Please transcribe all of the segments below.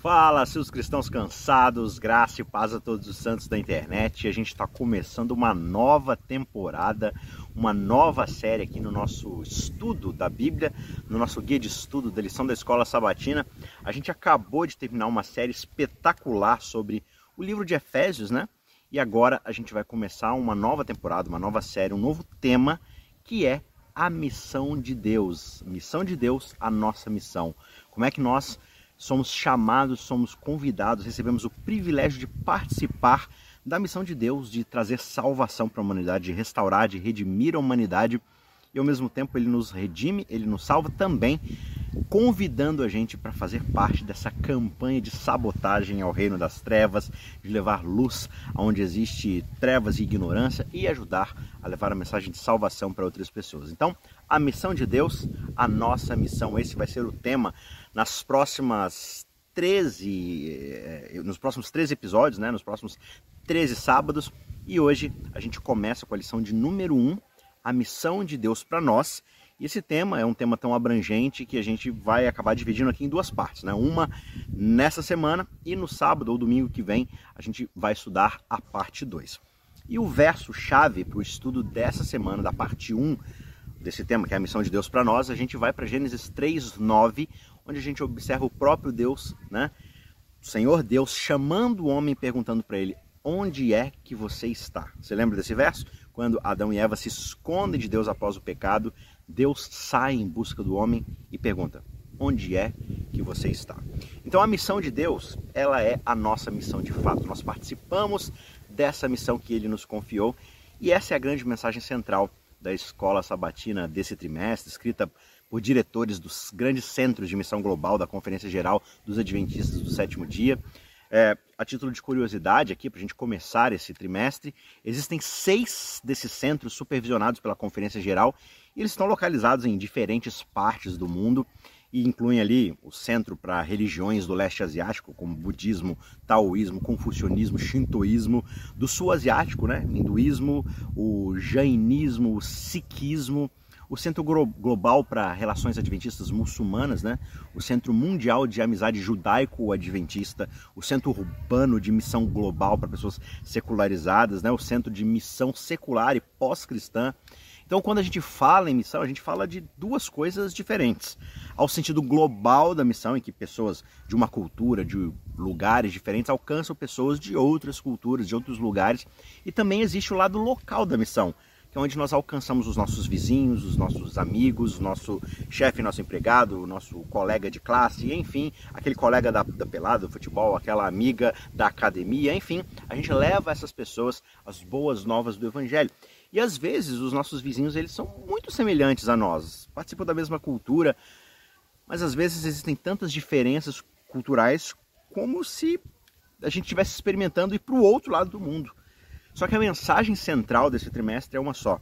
Fala, seus cristãos cansados, graça e paz a todos os santos da internet. A gente está começando uma nova temporada, uma nova série aqui no nosso estudo da Bíblia, no nosso guia de estudo da lição da escola sabatina. A gente acabou de terminar uma série espetacular sobre o livro de Efésios, né? E agora a gente vai começar uma nova temporada, uma nova série, um novo tema que é a missão de Deus. Missão de Deus, a nossa missão. Como é que nós somos chamados, somos convidados, recebemos o privilégio de participar da missão de Deus de trazer salvação para a humanidade, de restaurar, de redimir a humanidade. E ao mesmo tempo ele nos redime, ele nos salva também, convidando a gente para fazer parte dessa campanha de sabotagem ao reino das trevas, de levar luz aonde existe trevas e ignorância e ajudar a levar a mensagem de salvação para outras pessoas. Então, a missão de Deus, a nossa missão, esse vai ser o tema nas próximas 13, eh, nos próximos 13 episódios, né, nos próximos 13 sábados. E hoje a gente começa com a lição de número 1, a missão de Deus para nós. E esse tema é um tema tão abrangente que a gente vai acabar dividindo aqui em duas partes, né? Uma nessa semana e no sábado ou domingo que vem a gente vai estudar a parte 2. E o verso chave para o estudo dessa semana, da parte 1 desse tema, que é a missão de Deus para nós, a gente vai para Gênesis 3:9, onde a gente observa o próprio Deus, né? O Senhor Deus chamando o homem perguntando para ele: "Onde é que você está?". Você lembra desse verso? Quando Adão e Eva se escondem de Deus após o pecado, Deus sai em busca do homem e pergunta: "Onde é que você está?". Então a missão de Deus, ela é a nossa missão de fato. Nós participamos dessa missão que ele nos confiou, e essa é a grande mensagem central da escola sabatina desse trimestre, escrita por diretores dos grandes centros de missão global da Conferência Geral dos Adventistas do Sétimo Dia. É, a título de curiosidade aqui, para a gente começar esse trimestre, existem seis desses centros supervisionados pela Conferência Geral e eles estão localizados em diferentes partes do mundo e incluem ali o centro para religiões do leste asiático, como budismo, taoísmo, confucionismo, shintoísmo, do sul asiático, né, hinduísmo, o jainismo, o sikhismo, o Centro Global para Relações Adventistas Muçulmanas, né? o Centro Mundial de Amizade Judaico-Adventista, o Centro Urbano de Missão Global para Pessoas Secularizadas, né? o Centro de Missão Secular e Pós-Cristã. Então, quando a gente fala em missão, a gente fala de duas coisas diferentes. Ao sentido global da missão, em que pessoas de uma cultura, de lugares diferentes, alcançam pessoas de outras culturas, de outros lugares. E também existe o lado local da missão, que é onde nós alcançamos os nossos vizinhos, os nossos amigos, o nosso chefe, nosso empregado, o nosso colega de classe, enfim, aquele colega da, da pelada, do futebol, aquela amiga da academia, enfim, a gente leva essas pessoas as boas novas do Evangelho. E às vezes os nossos vizinhos eles são muito semelhantes a nós, participam da mesma cultura, mas às vezes existem tantas diferenças culturais como se a gente estivesse experimentando ir para o outro lado do mundo. Só que a mensagem central desse trimestre é uma só.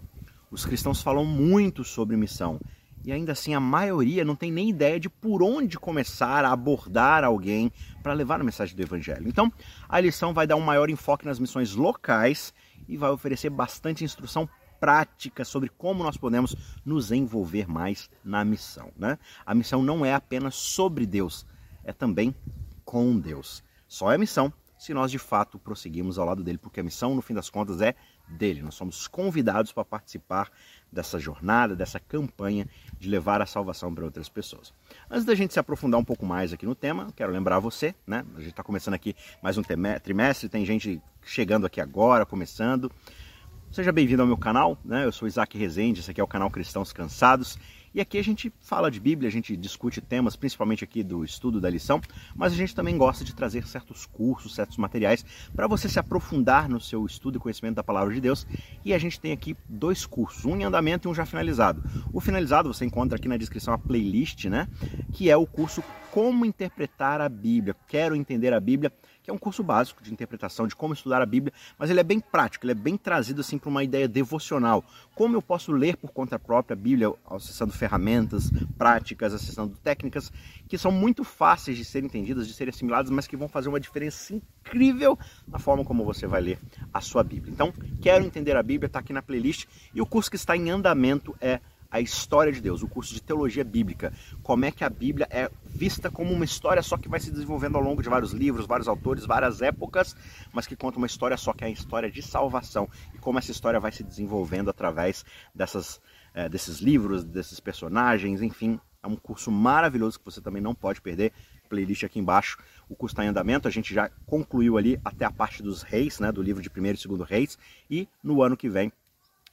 Os cristãos falam muito sobre missão e ainda assim a maioria não tem nem ideia de por onde começar a abordar alguém para levar a mensagem do Evangelho. Então, a lição vai dar um maior enfoque nas missões locais e vai oferecer bastante instrução prática sobre como nós podemos nos envolver mais na missão. Né? A missão não é apenas sobre Deus, é também com Deus. Só é missão se nós de fato prosseguimos ao lado dele, porque a missão, no fim das contas, é dele. Nós somos convidados para participar dessa jornada, dessa campanha de levar a salvação para outras pessoas. Antes da gente se aprofundar um pouco mais aqui no tema, quero lembrar você, né? A gente está começando aqui mais um trimestre, tem gente chegando aqui agora, começando. Seja bem-vindo ao meu canal, né? Eu sou Isaac Rezende, esse aqui é o canal Cristãos Cansados. E aqui a gente fala de Bíblia, a gente discute temas, principalmente aqui do estudo da lição, mas a gente também gosta de trazer certos cursos, certos materiais para você se aprofundar no seu estudo e conhecimento da palavra de Deus. E a gente tem aqui dois cursos, um em andamento e um já finalizado. O finalizado você encontra aqui na descrição a playlist, né? Que é o curso Como Interpretar a Bíblia. Quero entender a Bíblia que é um curso básico de interpretação, de como estudar a Bíblia, mas ele é bem prático, ele é bem trazido assim para uma ideia devocional. Como eu posso ler por conta própria a Bíblia, acessando ferramentas práticas, acessando técnicas que são muito fáceis de serem entendidas, de serem assimiladas, mas que vão fazer uma diferença incrível na forma como você vai ler a sua Bíblia. Então, quero entender a Bíblia, está aqui na playlist, e o curso que está em andamento é a história de Deus, o curso de teologia bíblica. Como é que a Bíblia é vista como uma história só que vai se desenvolvendo ao longo de vários livros, vários autores, várias épocas, mas que conta uma história só que é a história de salvação e como essa história vai se desenvolvendo através dessas, é, desses livros, desses personagens, enfim. É um curso maravilhoso que você também não pode perder. Playlist aqui embaixo. O curso está em andamento. A gente já concluiu ali até a parte dos reis, né, do livro de primeiro e segundo reis. E no ano que vem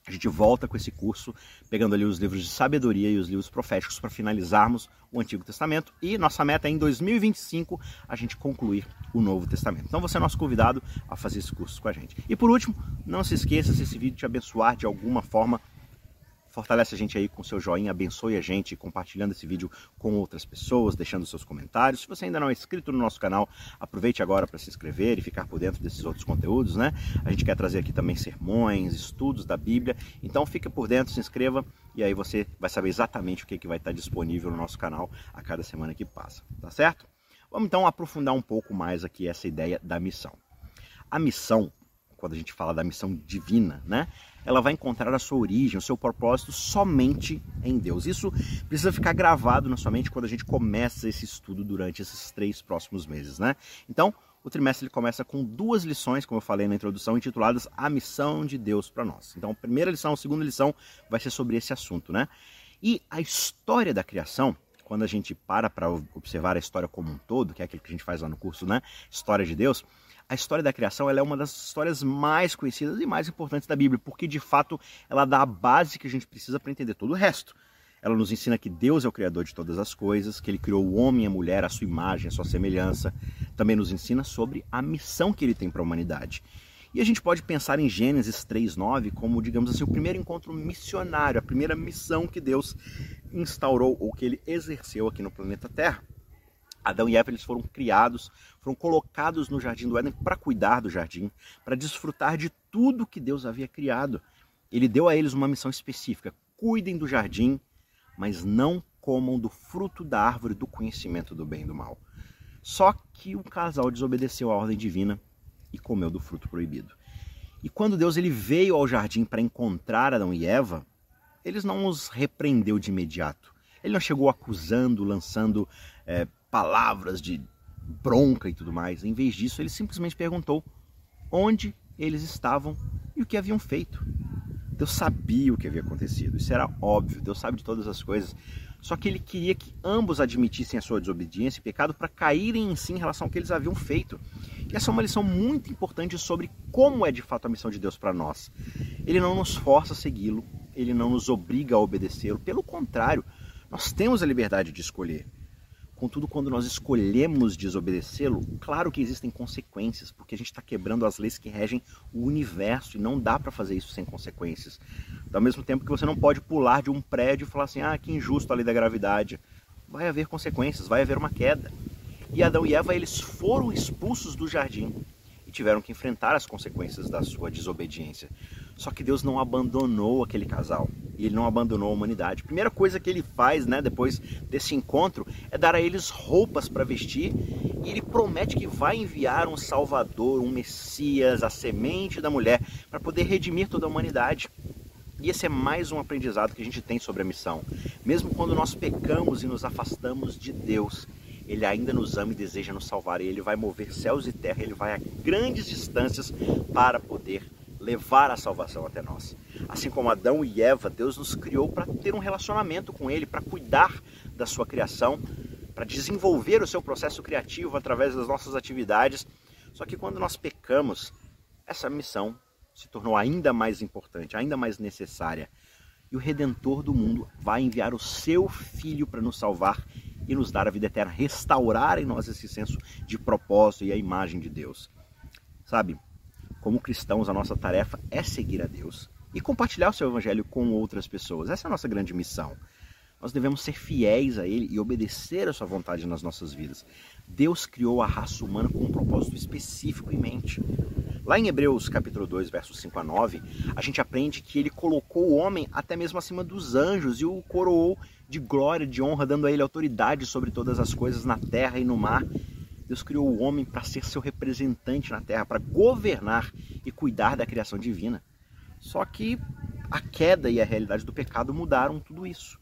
a gente volta com esse curso, pegando ali os livros de sabedoria e os livros proféticos para finalizarmos o Antigo Testamento e nossa meta é em 2025 a gente concluir o Novo Testamento. Então você é nosso convidado a fazer esse curso com a gente. E por último, não se esqueça se esse vídeo te abençoar de alguma forma, Fortalece a gente aí com seu joinha, abençoe a gente compartilhando esse vídeo com outras pessoas, deixando seus comentários. Se você ainda não é inscrito no nosso canal, aproveite agora para se inscrever e ficar por dentro desses outros conteúdos, né? A gente quer trazer aqui também sermões, estudos da Bíblia. Então fica por dentro, se inscreva e aí você vai saber exatamente o que, que vai estar disponível no nosso canal a cada semana que passa, tá certo? Vamos então aprofundar um pouco mais aqui essa ideia da missão. A missão, quando a gente fala da missão divina, né? ela vai encontrar a sua origem, o seu propósito somente em Deus. Isso precisa ficar gravado na sua mente quando a gente começa esse estudo durante esses três próximos meses, né? Então, o trimestre ele começa com duas lições, como eu falei na introdução, intituladas A Missão de Deus para Nós. Então, a primeira lição, a segunda lição vai ser sobre esse assunto, né? E a história da criação, quando a gente para para observar a história como um todo, que é aquilo que a gente faz lá no curso, né? História de Deus, a história da criação é uma das histórias mais conhecidas e mais importantes da Bíblia, porque de fato ela dá a base que a gente precisa para entender todo o resto. Ela nos ensina que Deus é o Criador de todas as coisas, que Ele criou o homem e a mulher à sua imagem, à sua semelhança. Também nos ensina sobre a missão que Ele tem para a humanidade. E a gente pode pensar em Gênesis 3:9 como, digamos assim, o primeiro encontro missionário, a primeira missão que Deus instaurou ou que ele exerceu aqui no planeta Terra. Adão e Eva eles foram criados, foram colocados no jardim do Éden para cuidar do jardim, para desfrutar de tudo que Deus havia criado. Ele deu a eles uma missão específica: cuidem do jardim, mas não comam do fruto da árvore do conhecimento do bem e do mal. Só que o casal desobedeceu à ordem divina e comeu do fruto proibido. E quando Deus ele veio ao jardim para encontrar Adão e Eva, eles não os repreendeu de imediato. Ele não chegou acusando, lançando é, palavras de bronca e tudo mais. Em vez disso, ele simplesmente perguntou onde eles estavam e o que haviam feito. Deus sabia o que havia acontecido, isso era óbvio, Deus sabe de todas as coisas. Só que ele queria que ambos admitissem a sua desobediência e pecado para caírem em si em relação ao que eles haviam feito. E essa é uma lição muito importante sobre como é de fato a missão de Deus para nós. Ele não nos força a segui-lo, ele não nos obriga a obedecê-lo, pelo contrário, nós temos a liberdade de escolher. Contudo, quando nós escolhemos desobedecê-lo, claro que existem consequências, porque a gente está quebrando as leis que regem o universo e não dá para fazer isso sem consequências. Ao mesmo tempo que você não pode pular de um prédio e falar assim: ah, que injusto a lei da gravidade. Vai haver consequências, vai haver uma queda. E Adão e Eva eles foram expulsos do jardim e tiveram que enfrentar as consequências da sua desobediência. Só que Deus não abandonou aquele casal e ele não abandonou a humanidade. A primeira coisa que ele faz, né, depois desse encontro, é dar a eles roupas para vestir e ele promete que vai enviar um Salvador, um Messias, a semente da mulher, para poder redimir toda a humanidade. E esse é mais um aprendizado que a gente tem sobre a missão. Mesmo quando nós pecamos e nos afastamos de Deus, ele ainda nos ama e deseja nos salvar. E ele vai mover céus e terra, ele vai a grandes distâncias para poder levar a salvação até nós. Assim como Adão e Eva, Deus nos criou para ter um relacionamento com Ele, para cuidar da sua criação, para desenvolver o seu processo criativo através das nossas atividades. Só que quando nós pecamos, essa missão se tornou ainda mais importante, ainda mais necessária. E o Redentor do mundo vai enviar o seu Filho para nos salvar e nos dar a vida eterna, restaurar em nós esse senso de propósito e a imagem de Deus. Sabe, como cristãos, a nossa tarefa é seguir a Deus e compartilhar o seu evangelho com outras pessoas. Essa é a nossa grande missão. Nós devemos ser fiéis a Ele e obedecer a Sua vontade nas nossas vidas. Deus criou a raça humana com um propósito específico em mente. Lá em Hebreus capítulo 2, versos 5 a 9, a gente aprende que ele colocou o homem até mesmo acima dos anjos e o coroou de glória, de honra, dando a ele autoridade sobre todas as coisas na terra e no mar Deus criou o homem para ser seu representante na terra, para governar e cuidar da criação divina. Só que a queda e a realidade do pecado mudaram tudo isso.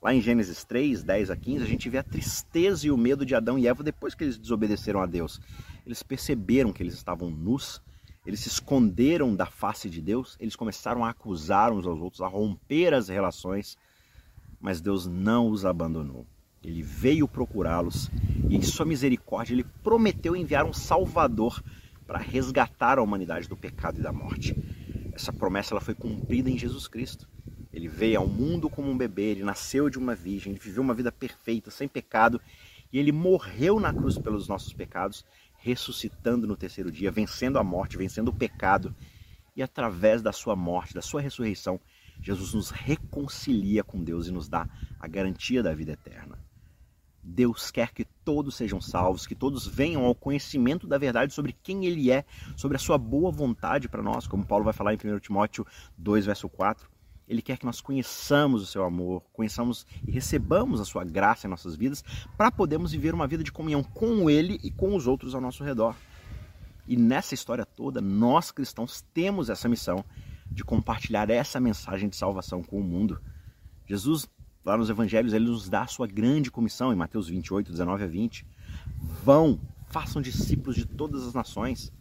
Lá em Gênesis 3, 10 a 15, a gente vê a tristeza e o medo de Adão e Eva depois que eles desobedeceram a Deus. Eles perceberam que eles estavam nus, eles se esconderam da face de Deus, eles começaram a acusar uns aos outros, a romper as relações, mas Deus não os abandonou. Ele veio procurá-los e, em sua misericórdia, ele prometeu enviar um Salvador para resgatar a humanidade do pecado e da morte. Essa promessa ela foi cumprida em Jesus Cristo. Ele veio ao mundo como um bebê, ele nasceu de uma virgem, ele viveu uma vida perfeita, sem pecado, e ele morreu na cruz pelos nossos pecados, ressuscitando no terceiro dia, vencendo a morte, vencendo o pecado. E através da sua morte, da sua ressurreição, Jesus nos reconcilia com Deus e nos dá a garantia da vida eterna. Deus quer que todos sejam salvos, que todos venham ao conhecimento da verdade sobre quem Ele é, sobre a sua boa vontade para nós, como Paulo vai falar em 1 Timóteo 2, verso 4. Ele quer que nós conheçamos o seu amor, conheçamos e recebamos a sua graça em nossas vidas, para podermos viver uma vida de comunhão com Ele e com os outros ao nosso redor. E nessa história toda, nós cristãos temos essa missão de compartilhar essa mensagem de salvação com o mundo. Jesus lá nos evangelhos, ele nos dá a sua grande comissão, em Mateus 28, 19 a 20. Vão, façam discípulos de todas as nações.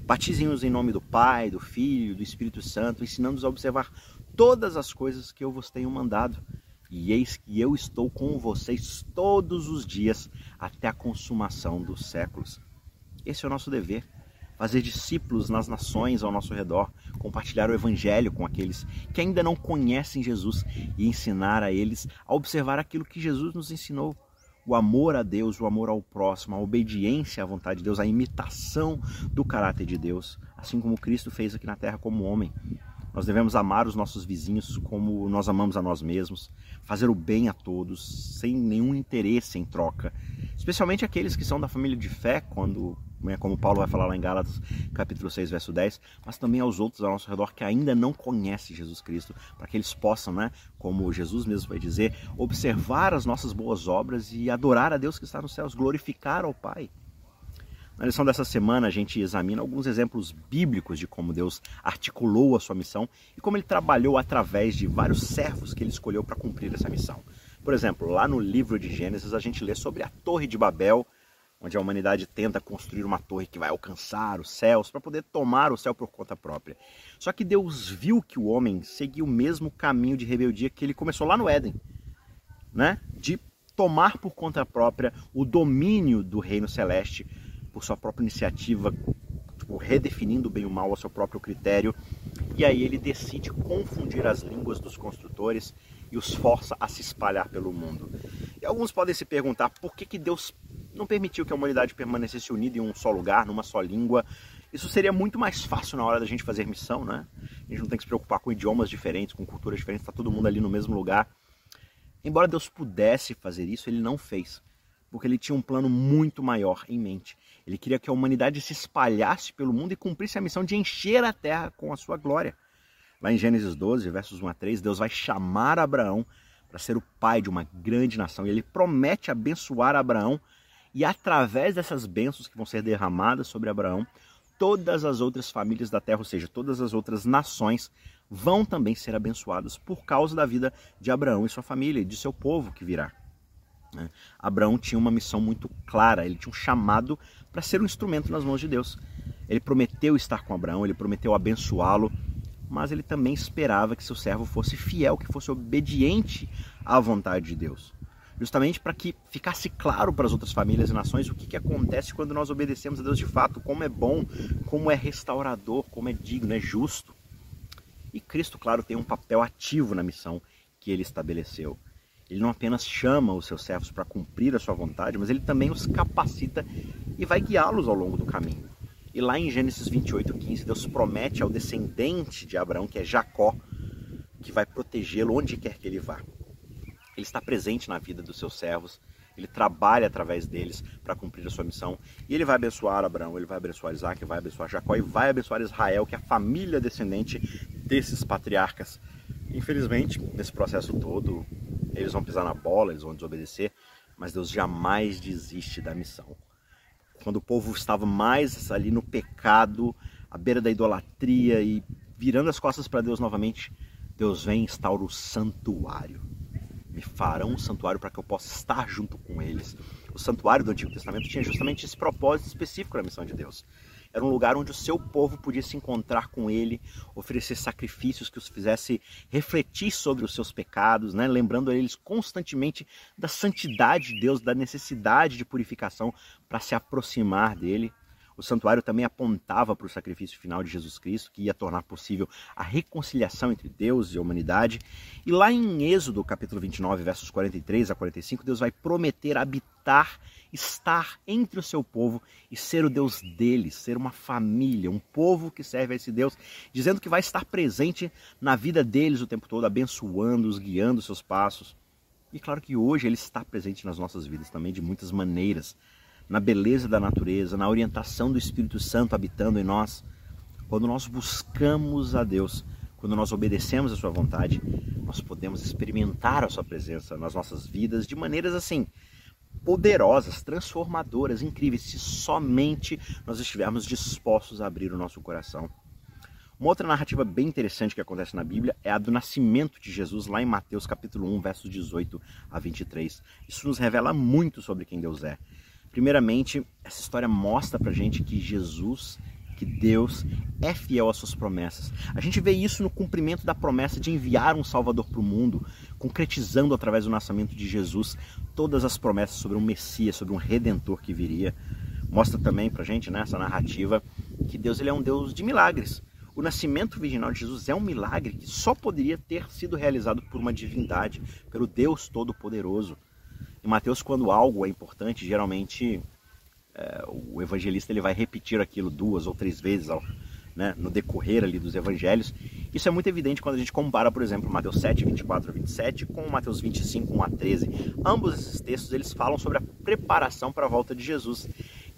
Batizem-os em nome do Pai, do Filho, do Espírito Santo, ensinando-os a observar todas as coisas que eu vos tenho mandado. E eis que eu estou com vocês todos os dias até a consumação dos séculos. Esse é o nosso dever fazer discípulos nas nações ao nosso redor, compartilhar o Evangelho com aqueles que ainda não conhecem Jesus e ensinar a eles a observar aquilo que Jesus nos ensinou. O amor a Deus, o amor ao próximo, a obediência à vontade de Deus, a imitação do caráter de Deus, assim como Cristo fez aqui na terra como homem. Nós devemos amar os nossos vizinhos como nós amamos a nós mesmos, fazer o bem a todos, sem nenhum interesse em troca, especialmente aqueles que são da família de fé, quando como Paulo vai falar lá em Gálatas, capítulo 6, verso 10, mas também aos outros ao nosso redor que ainda não conhecem Jesus Cristo, para que eles possam, né, como Jesus mesmo vai dizer, observar as nossas boas obras e adorar a Deus que está nos céus, glorificar ao Pai. Na lição dessa semana, a gente examina alguns exemplos bíblicos de como Deus articulou a sua missão e como ele trabalhou através de vários servos que ele escolheu para cumprir essa missão. Por exemplo, lá no livro de Gênesis, a gente lê sobre a Torre de Babel, onde a humanidade tenta construir uma torre que vai alcançar os céus para poder tomar o céu por conta própria. Só que Deus viu que o homem seguia o mesmo caminho de rebeldia que ele começou lá no Éden, né? De tomar por conta própria o domínio do reino celeste por sua própria iniciativa, tipo, redefinindo o bem e o mal a seu próprio critério. E aí ele decide confundir as línguas dos construtores e os força a se espalhar pelo mundo. E alguns podem se perguntar por que, que Deus não permitiu que a humanidade permanecesse unida em um só lugar, numa só língua. Isso seria muito mais fácil na hora da gente fazer missão, né? A gente não tem que se preocupar com idiomas diferentes, com culturas diferentes, está todo mundo ali no mesmo lugar. Embora Deus pudesse fazer isso, ele não fez, porque ele tinha um plano muito maior em mente. Ele queria que a humanidade se espalhasse pelo mundo e cumprisse a missão de encher a terra com a sua glória. Lá em Gênesis 12, versos 1 a 3, Deus vai chamar Abraão para ser o pai de uma grande nação e ele promete abençoar Abraão e através dessas bênçãos que vão ser derramadas sobre Abraão, todas as outras famílias da terra, ou seja, todas as outras nações, vão também ser abençoadas por causa da vida de Abraão e sua família e de seu povo que virá. Né? Abraão tinha uma missão muito clara, ele tinha um chamado para ser um instrumento nas mãos de Deus. Ele prometeu estar com Abraão, ele prometeu abençoá-lo, mas ele também esperava que seu servo fosse fiel, que fosse obediente à vontade de Deus justamente para que ficasse claro para as outras famílias e nações o que, que acontece quando nós obedecemos a Deus de fato, como é bom, como é restaurador, como é digno, é justo. E Cristo, claro, tem um papel ativo na missão que ele estabeleceu. Ele não apenas chama os seus servos para cumprir a sua vontade, mas ele também os capacita e vai guiá-los ao longo do caminho. E lá em Gênesis 28, 15, Deus promete ao descendente de Abraão, que é Jacó, que vai protegê-lo onde quer que ele vá. Ele está presente na vida dos seus servos, ele trabalha através deles para cumprir a sua missão. E ele vai abençoar Abraão, ele vai abençoar Isaac, vai abençoar Jacó e vai abençoar Israel, que é a família descendente desses patriarcas. Infelizmente, nesse processo todo, eles vão pisar na bola, eles vão desobedecer, mas Deus jamais desiste da missão. Quando o povo estava mais ali no pecado, à beira da idolatria e virando as costas para Deus novamente, Deus vem e instaura o santuário. Me farão um santuário para que eu possa estar junto com eles. O santuário do Antigo Testamento tinha justamente esse propósito específico na missão de Deus. Era um lugar onde o seu povo podia se encontrar com ele, oferecer sacrifícios que os fizesse refletir sobre os seus pecados, né? lembrando a eles constantemente da santidade de Deus, da necessidade de purificação para se aproximar dele. O santuário também apontava para o sacrifício final de Jesus Cristo, que ia tornar possível a reconciliação entre Deus e a humanidade. E lá em Êxodo, capítulo 29, versos 43 a 45, Deus vai prometer habitar, estar entre o seu povo e ser o Deus deles, ser uma família, um povo que serve a esse Deus, dizendo que vai estar presente na vida deles o tempo todo, abençoando-os, guiando seus passos. E claro que hoje ele está presente nas nossas vidas também de muitas maneiras na beleza da natureza, na orientação do Espírito Santo habitando em nós, quando nós buscamos a Deus, quando nós obedecemos a Sua vontade, nós podemos experimentar a Sua presença nas nossas vidas de maneiras assim poderosas, transformadoras, incríveis, se somente nós estivermos dispostos a abrir o nosso coração. Uma outra narrativa bem interessante que acontece na Bíblia é a do nascimento de Jesus, lá em Mateus capítulo 1, versos 18 a 23. Isso nos revela muito sobre quem Deus é. Primeiramente, essa história mostra pra gente que Jesus, que Deus é fiel às suas promessas. A gente vê isso no cumprimento da promessa de enviar um Salvador para o mundo, concretizando através do nascimento de Jesus todas as promessas sobre um Messias, sobre um Redentor que viria. Mostra também pra gente nessa né, narrativa que Deus ele é um Deus de milagres. O nascimento virginal de Jesus é um milagre que só poderia ter sido realizado por uma divindade, pelo Deus Todo-Poderoso. Em Mateus, quando algo é importante, geralmente é, o evangelista ele vai repetir aquilo duas ou três vezes ao, né, no decorrer ali dos evangelhos. Isso é muito evidente quando a gente compara, por exemplo, Mateus 7, 24 a 27 com Mateus 25, 1 a 13. Ambos esses textos eles falam sobre a preparação para a volta de Jesus.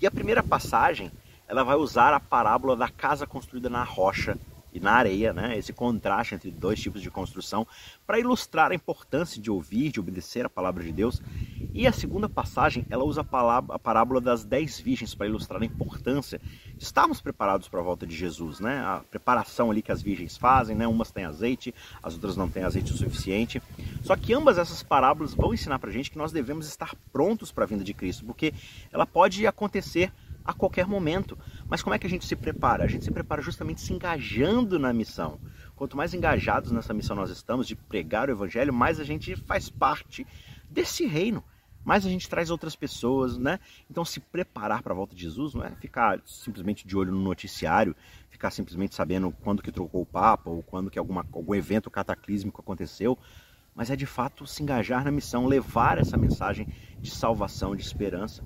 E a primeira passagem ela vai usar a parábola da casa construída na rocha e na areia, né? esse contraste entre dois tipos de construção, para ilustrar a importância de ouvir, de obedecer a palavra de Deus. E a segunda passagem, ela usa a, parábola das dez virgens para ilustrar a importância de estarmos preparados para a volta de Jesus, né? A preparação ali que as virgens fazem, né? Umas têm azeite, as outras não têm azeite o suficiente. Só que ambas essas parábolas vão ensinar para gente que nós devemos estar prontos para a vinda de Cristo, porque ela pode acontecer a qualquer momento. Mas como é que a gente se prepara? A gente se prepara justamente se engajando na missão. Quanto mais engajados nessa missão nós estamos de pregar o evangelho, mais a gente faz parte desse reino. Mais a gente traz outras pessoas, né? Então se preparar para a volta de Jesus não é ficar simplesmente de olho no noticiário, ficar simplesmente sabendo quando que trocou o Papa ou quando que alguma, algum evento cataclísmico aconteceu, mas é de fato se engajar na missão, levar essa mensagem de salvação, de esperança.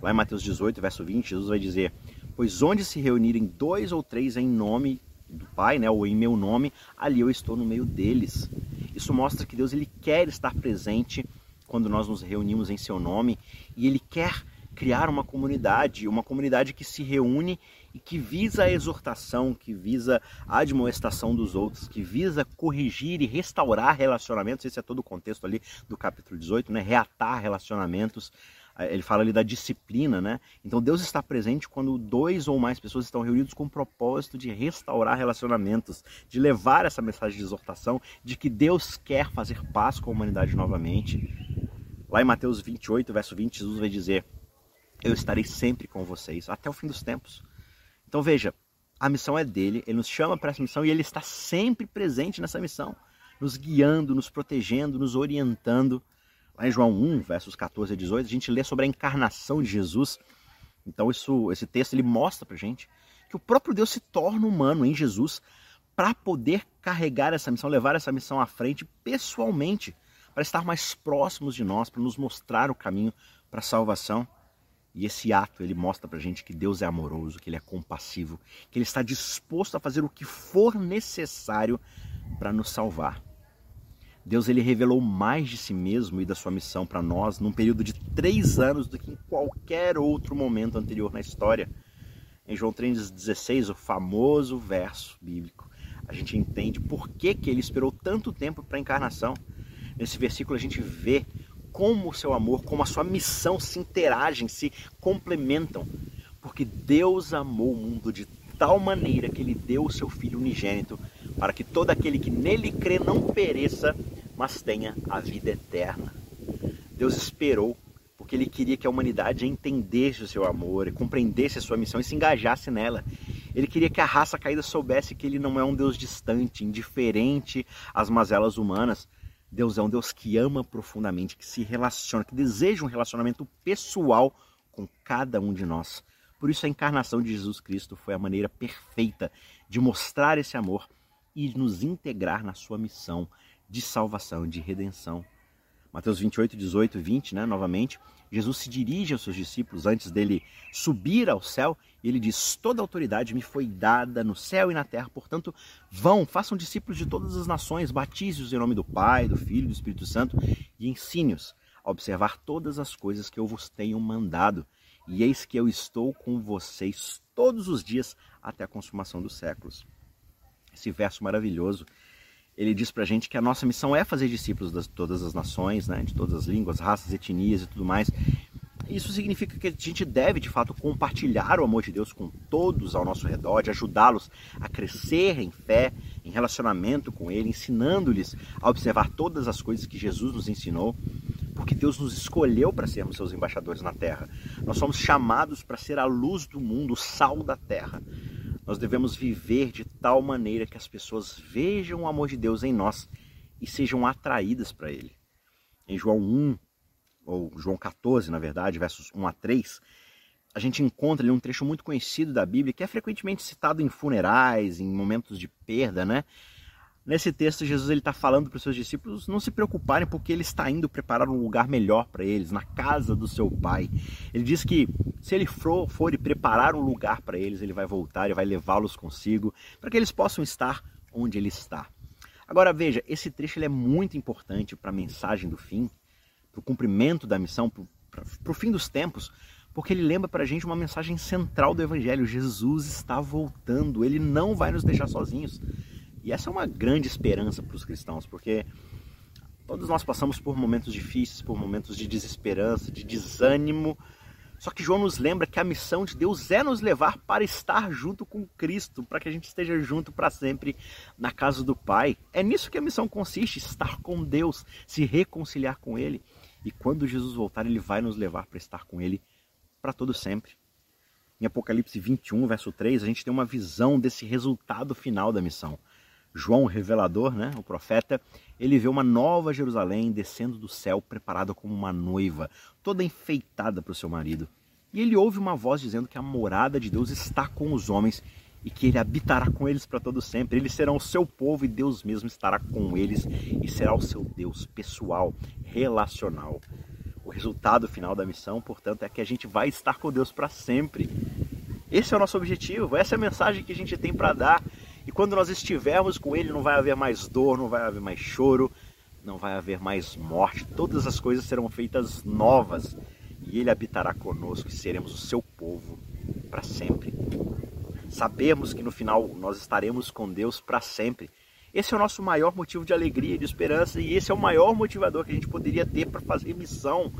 Lá em Mateus 18, verso 20, Jesus vai dizer: Pois onde se reunirem dois ou três em nome do Pai, né, ou em meu nome, ali eu estou no meio deles. Isso mostra que Deus ele quer estar presente quando nós nos reunimos em seu nome e ele quer criar uma comunidade, uma comunidade que se reúne e que visa a exortação, que visa a admoestação dos outros, que visa corrigir e restaurar relacionamentos. Esse é todo o contexto ali do capítulo 18, né? Reatar relacionamentos, ele fala ali da disciplina, né? Então Deus está presente quando dois ou mais pessoas estão reunidos com o propósito de restaurar relacionamentos, de levar essa mensagem de exortação, de que Deus quer fazer paz com a humanidade novamente. Lá em Mateus 28, verso 20, Jesus vai dizer: Eu estarei sempre com vocês até o fim dos tempos. Então veja, a missão é dele, ele nos chama para essa missão e ele está sempre presente nessa missão, nos guiando, nos protegendo, nos orientando. Lá em João 1, versos 14 a 18, a gente lê sobre a encarnação de Jesus. Então isso, esse texto ele mostra para gente que o próprio Deus se torna humano em Jesus para poder carregar essa missão, levar essa missão à frente pessoalmente, para estar mais próximos de nós, para nos mostrar o caminho para a salvação. E esse ato ele mostra para gente que Deus é amoroso, que Ele é compassivo, que Ele está disposto a fazer o que for necessário para nos salvar. Deus ele revelou mais de si mesmo e da sua missão para nós num período de três anos do que em qualquer outro momento anterior na história. Em João 3,16, o famoso verso bíblico, a gente entende por que, que ele esperou tanto tempo para a encarnação. Nesse versículo a gente vê como o seu amor, como a sua missão se interagem, se complementam. Porque Deus amou o mundo de tal maneira que ele deu o seu Filho unigênito para que todo aquele que nele crê não pereça, mas tenha a vida eterna. Deus esperou porque ele queria que a humanidade entendesse o seu amor, compreendesse a sua missão e se engajasse nela. Ele queria que a raça caída soubesse que ele não é um Deus distante, indiferente às mazelas humanas. Deus é um Deus que ama profundamente, que se relaciona, que deseja um relacionamento pessoal com cada um de nós. Por isso a encarnação de Jesus Cristo foi a maneira perfeita de mostrar esse amor e nos integrar na sua missão de salvação, de redenção. Mateus 28, 18 e 20, né, novamente, Jesus se dirige aos seus discípulos antes dele subir ao céu e ele diz: Toda autoridade me foi dada no céu e na terra, portanto, vão, façam discípulos de todas as nações, batize-os em nome do Pai, do Filho e do Espírito Santo e ensine-os a observar todas as coisas que eu vos tenho mandado. E eis que eu estou com vocês todos os dias até a consumação dos séculos. Esse verso maravilhoso ele diz para a gente que a nossa missão é fazer discípulos de todas as nações, né, de todas as línguas, raças, etnias e tudo mais. Isso significa que a gente deve, de fato, compartilhar o amor de Deus com todos ao nosso redor, de ajudá-los a crescer em fé, em relacionamento com Ele, ensinando-lhes a observar todas as coisas que Jesus nos ensinou, porque Deus nos escolheu para sermos seus embaixadores na terra. Nós somos chamados para ser a luz do mundo, o sal da terra. Nós devemos viver de tal maneira que as pessoas vejam o amor de Deus em nós e sejam atraídas para Ele. Em João 1, ou João 14, na verdade, versos 1 a 3, a gente encontra ali um trecho muito conhecido da Bíblia que é frequentemente citado em funerais, em momentos de perda, né? Nesse texto, Jesus está falando para os seus discípulos não se preocuparem, porque ele está indo preparar um lugar melhor para eles, na casa do seu Pai. Ele diz que se ele for, for e preparar um lugar para eles, ele vai voltar e vai levá-los consigo, para que eles possam estar onde ele está. Agora veja, esse trecho é muito importante para a mensagem do fim, para o cumprimento da missão, para o fim dos tempos, porque ele lembra para a gente uma mensagem central do Evangelho: Jesus está voltando, ele não vai nos deixar sozinhos. E essa é uma grande esperança para os cristãos, porque todos nós passamos por momentos difíceis, por momentos de desesperança, de desânimo. Só que João nos lembra que a missão de Deus é nos levar para estar junto com Cristo, para que a gente esteja junto para sempre na casa do Pai. É nisso que a missão consiste: estar com Deus, se reconciliar com Ele. E quando Jesus voltar, Ele vai nos levar para estar com Ele para todo sempre. Em Apocalipse 21, verso 3, a gente tem uma visão desse resultado final da missão. João, o revelador, né, o profeta, ele vê uma nova Jerusalém descendo do céu, preparada como uma noiva, toda enfeitada para o seu marido. E ele ouve uma voz dizendo que a morada de Deus está com os homens e que ele habitará com eles para todo sempre. Eles serão o seu povo e Deus mesmo estará com eles e será o seu Deus pessoal, relacional. O resultado final da missão, portanto, é que a gente vai estar com Deus para sempre. Esse é o nosso objetivo, essa é a mensagem que a gente tem para dar. E quando nós estivermos com Ele, não vai haver mais dor, não vai haver mais choro, não vai haver mais morte. Todas as coisas serão feitas novas e Ele habitará conosco e seremos o seu povo para sempre. Sabemos que no final nós estaremos com Deus para sempre. Esse é o nosso maior motivo de alegria, de esperança e esse é o maior motivador que a gente poderia ter para fazer missão.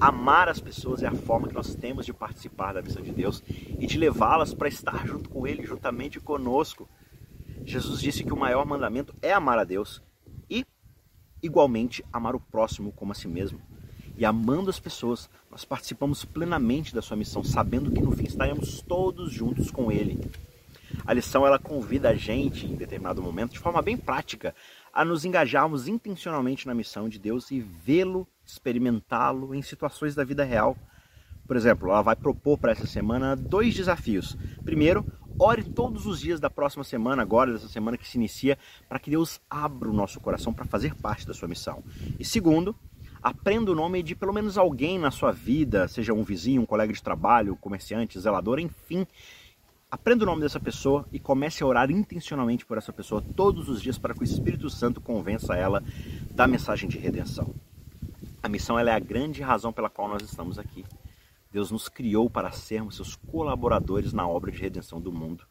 Amar as pessoas é a forma que nós temos de participar da missão de Deus e de levá-las para estar junto com Ele, juntamente conosco. Jesus disse que o maior mandamento é amar a Deus e, igualmente, amar o próximo como a si mesmo. E amando as pessoas, nós participamos plenamente da sua missão, sabendo que no fim estaremos todos juntos com Ele. A lição ela convida a gente, em determinado momento, de forma bem prática, a nos engajarmos intencionalmente na missão de Deus e vê-lo, experimentá-lo em situações da vida real. Por exemplo, ela vai propor para essa semana dois desafios. Primeiro, ore todos os dias da próxima semana, agora dessa semana que se inicia, para que Deus abra o nosso coração para fazer parte da sua missão. E segundo, aprenda o nome de pelo menos alguém na sua vida, seja um vizinho, um colega de trabalho, comerciante, zelador, enfim. Aprenda o nome dessa pessoa e comece a orar intencionalmente por essa pessoa todos os dias para que o Espírito Santo convença ela da mensagem de redenção. A missão é a grande razão pela qual nós estamos aqui. Deus nos criou para sermos seus colaboradores na obra de redenção do mundo.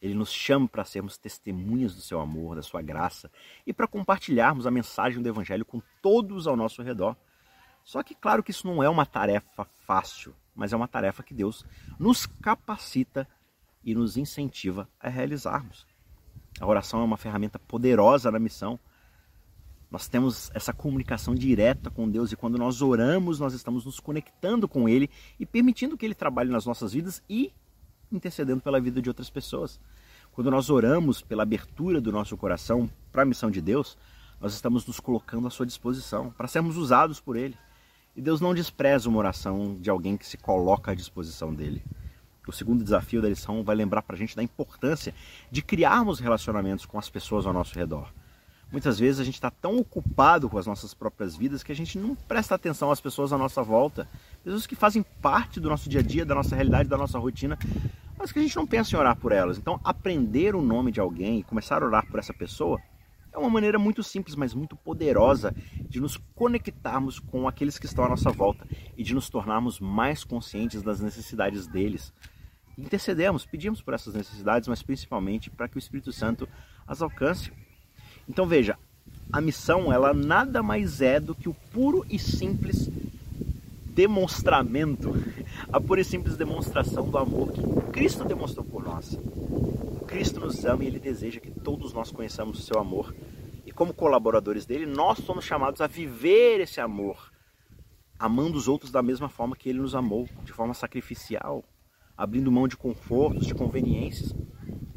Ele nos chama para sermos testemunhas do seu amor, da sua graça e para compartilharmos a mensagem do Evangelho com todos ao nosso redor. Só que, claro, que isso não é uma tarefa fácil, mas é uma tarefa que Deus nos capacita e nos incentiva a realizarmos. A oração é uma ferramenta poderosa na missão. Nós temos essa comunicação direta com Deus e quando nós oramos, nós estamos nos conectando com Ele e permitindo que Ele trabalhe nas nossas vidas e intercedendo pela vida de outras pessoas. Quando nós oramos pela abertura do nosso coração para a missão de Deus, nós estamos nos colocando à sua disposição para sermos usados por Ele. E Deus não despreza uma oração de alguém que se coloca à disposição dele. O segundo desafio da lição vai lembrar para a gente da importância de criarmos relacionamentos com as pessoas ao nosso redor. Muitas vezes a gente está tão ocupado com as nossas próprias vidas que a gente não presta atenção às pessoas à nossa volta. Pessoas que fazem parte do nosso dia a dia, da nossa realidade, da nossa rotina, mas que a gente não pensa em orar por elas. Então, aprender o nome de alguém e começar a orar por essa pessoa é uma maneira muito simples, mas muito poderosa de nos conectarmos com aqueles que estão à nossa volta e de nos tornarmos mais conscientes das necessidades deles. Intercedemos, pedimos por essas necessidades, mas principalmente para que o Espírito Santo as alcance. Então veja, a missão ela nada mais é do que o puro e simples demonstramento, a pura e simples demonstração do amor que Cristo demonstrou por nós. Cristo nos ama e Ele deseja que todos nós conheçamos o seu amor. E como colaboradores dele, nós somos chamados a viver esse amor, amando os outros da mesma forma que Ele nos amou, de forma sacrificial, abrindo mão de confortos, de conveniências.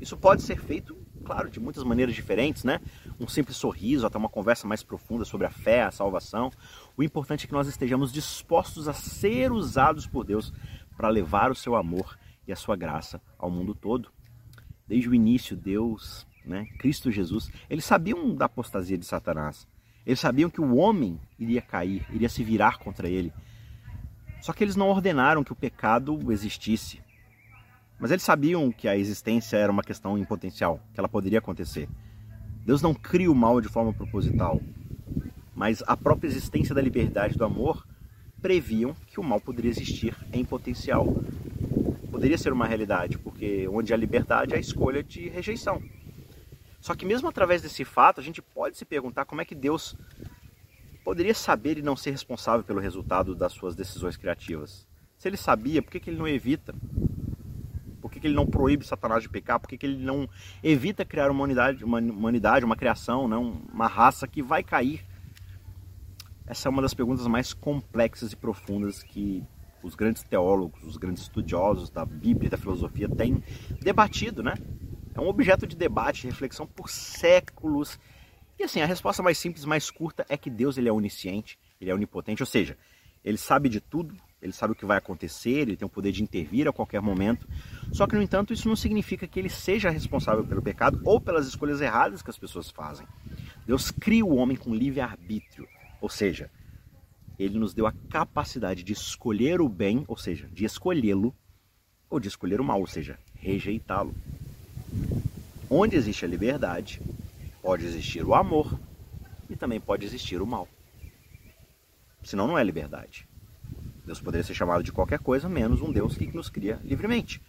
Isso pode ser feito, claro, de muitas maneiras diferentes, né? Um simples sorriso, até uma conversa mais profunda sobre a fé, a salvação. O importante é que nós estejamos dispostos a ser usados por Deus para levar o seu amor e a sua graça ao mundo todo. Desde o início, Deus, né, Cristo Jesus, eles sabiam da apostasia de Satanás. Eles sabiam que o homem iria cair, iria se virar contra ele. Só que eles não ordenaram que o pecado existisse. Mas eles sabiam que a existência era uma questão em potencial, que ela poderia acontecer. Deus não cria o mal de forma proposital, mas a própria existência da liberdade do amor previam que o mal poderia existir em potencial. Poderia ser uma realidade, porque onde há liberdade há escolha de rejeição. Só que mesmo através desse fato, a gente pode se perguntar como é que Deus poderia saber e não ser responsável pelo resultado das suas decisões criativas. Se ele sabia, por que, que ele não evita? Ele não proíbe Satanás de pecar? Por que, que ele não evita criar uma humanidade, uma, humanidade, uma criação, não? uma raça que vai cair? Essa é uma das perguntas mais complexas e profundas que os grandes teólogos, os grandes estudiosos da Bíblia e da filosofia têm debatido, né? É um objeto de debate, de reflexão por séculos. E assim, a resposta mais simples, mais curta é que Deus ele é onisciente, ele é onipotente, ou seja, ele sabe de tudo, ele sabe o que vai acontecer, ele tem o poder de intervir a qualquer momento. Só que, no entanto, isso não significa que ele seja responsável pelo pecado ou pelas escolhas erradas que as pessoas fazem. Deus cria o homem com livre arbítrio, ou seja, ele nos deu a capacidade de escolher o bem, ou seja, de escolhê-lo, ou de escolher o mal, ou seja, rejeitá-lo. Onde existe a liberdade, pode existir o amor e também pode existir o mal. Senão não é liberdade. Deus poderia ser chamado de qualquer coisa menos um Deus que nos cria livremente.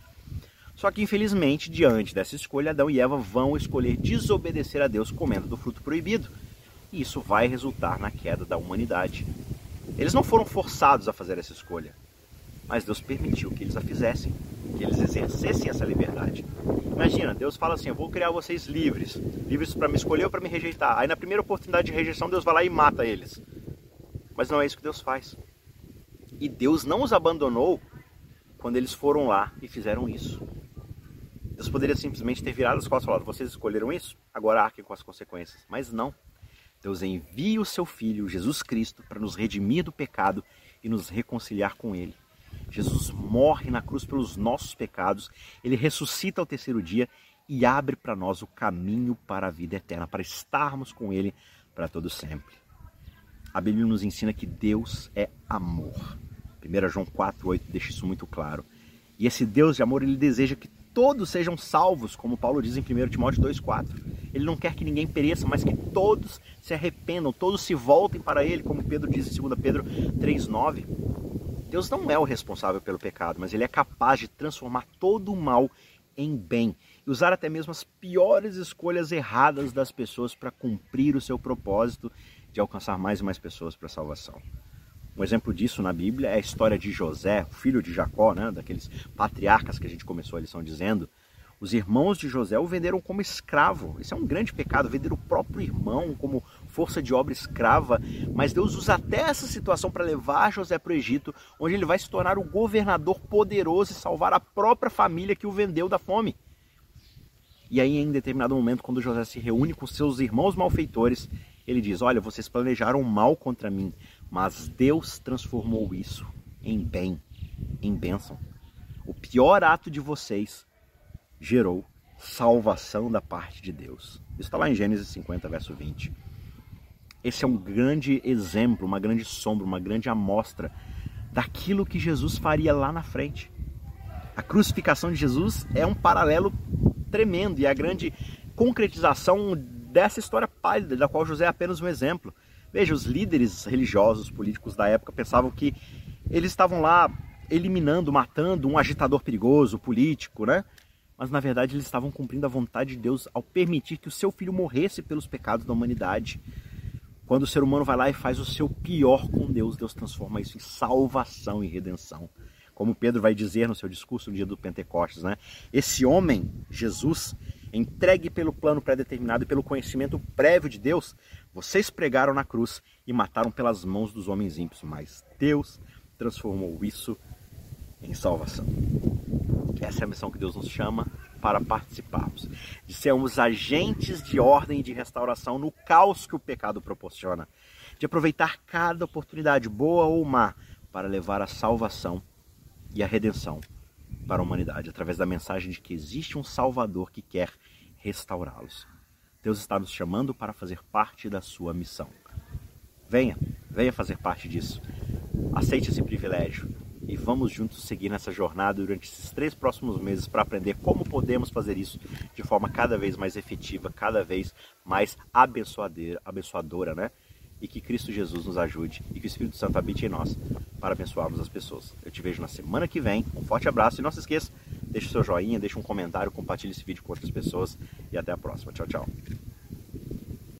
Só que, infelizmente, diante dessa escolha, Adão e Eva vão escolher desobedecer a Deus comendo do fruto proibido. E isso vai resultar na queda da humanidade. Eles não foram forçados a fazer essa escolha, mas Deus permitiu que eles a fizessem, que eles exercessem essa liberdade. Imagina, Deus fala assim: Eu vou criar vocês livres, livres para me escolher ou para me rejeitar. Aí, na primeira oportunidade de rejeição, Deus vai lá e mata eles. Mas não é isso que Deus faz. E Deus não os abandonou quando eles foram lá e fizeram isso. Deus poderia simplesmente ter virado as costas e falado: vocês escolheram isso? Agora arquem com as consequências. Mas não. Deus envia o seu Filho, Jesus Cristo, para nos redimir do pecado e nos reconciliar com Ele. Jesus morre na cruz pelos nossos pecados, ele ressuscita ao terceiro dia e abre para nós o caminho para a vida eterna, para estarmos com Ele para todo sempre. A Bíblia nos ensina que Deus é amor. 1 João 4,8 deixa isso muito claro. E esse Deus de amor, ele deseja que todos sejam salvos, como Paulo diz em 1 Timóteo 2,4. Ele não quer que ninguém pereça, mas que todos se arrependam, todos se voltem para Ele, como Pedro diz em 2 Pedro 3,9. Deus não é o responsável pelo pecado, mas Ele é capaz de transformar todo o mal em bem e usar até mesmo as piores escolhas erradas das pessoas para cumprir o seu propósito de alcançar mais e mais pessoas para a salvação. Um exemplo disso na Bíblia é a história de José, filho de Jacó, né, daqueles patriarcas que a gente começou a lição dizendo. Os irmãos de José o venderam como escravo. Isso é um grande pecado, vender o próprio irmão como força de obra escrava. Mas Deus usa até essa situação para levar José para o Egito, onde ele vai se tornar o governador poderoso e salvar a própria família que o vendeu da fome. E aí, em determinado momento, quando José se reúne com seus irmãos malfeitores, ele diz: Olha, vocês planejaram mal contra mim, mas Deus transformou isso em bem, em bênção. O pior ato de vocês gerou salvação da parte de Deus. Isso está lá em Gênesis 50, verso 20. Esse é um grande exemplo, uma grande sombra, uma grande amostra daquilo que Jesus faria lá na frente. A crucificação de Jesus é um paralelo tremendo e a grande concretização dessa história pálida, da qual José é apenas um exemplo. Veja, os líderes religiosos, políticos da época pensavam que eles estavam lá eliminando, matando um agitador perigoso, político, né? Mas na verdade eles estavam cumprindo a vontade de Deus ao permitir que o seu filho morresse pelos pecados da humanidade. Quando o ser humano vai lá e faz o seu pior com Deus, Deus transforma isso em salvação e redenção. Como Pedro vai dizer no seu discurso no dia do Pentecostes, né? Esse homem, Jesus, entregue pelo plano pré-determinado e pelo conhecimento prévio de Deus, vocês pregaram na cruz e mataram pelas mãos dos homens ímpios, mas Deus transformou isso em salvação. Essa é a missão que Deus nos chama para participarmos, de sermos agentes de ordem e de restauração no caos que o pecado proporciona, de aproveitar cada oportunidade, boa ou má, para levar a salvação e a redenção para a humanidade, através da mensagem de que existe um Salvador que quer restaurá-los. Deus está nos chamando para fazer parte da sua missão. Venha, venha fazer parte disso. Aceite esse privilégio e vamos juntos seguir nessa jornada durante esses três próximos meses para aprender como podemos fazer isso de forma cada vez mais efetiva, cada vez mais abençoadora, abençoadora né? E que Cristo Jesus nos ajude e que o Espírito Santo habite em nós para abençoarmos as pessoas. Eu te vejo na semana que vem. Um forte abraço e não se esqueça, deixe seu joinha, deixe um comentário, compartilhe esse vídeo com outras pessoas e até a próxima. Tchau, tchau.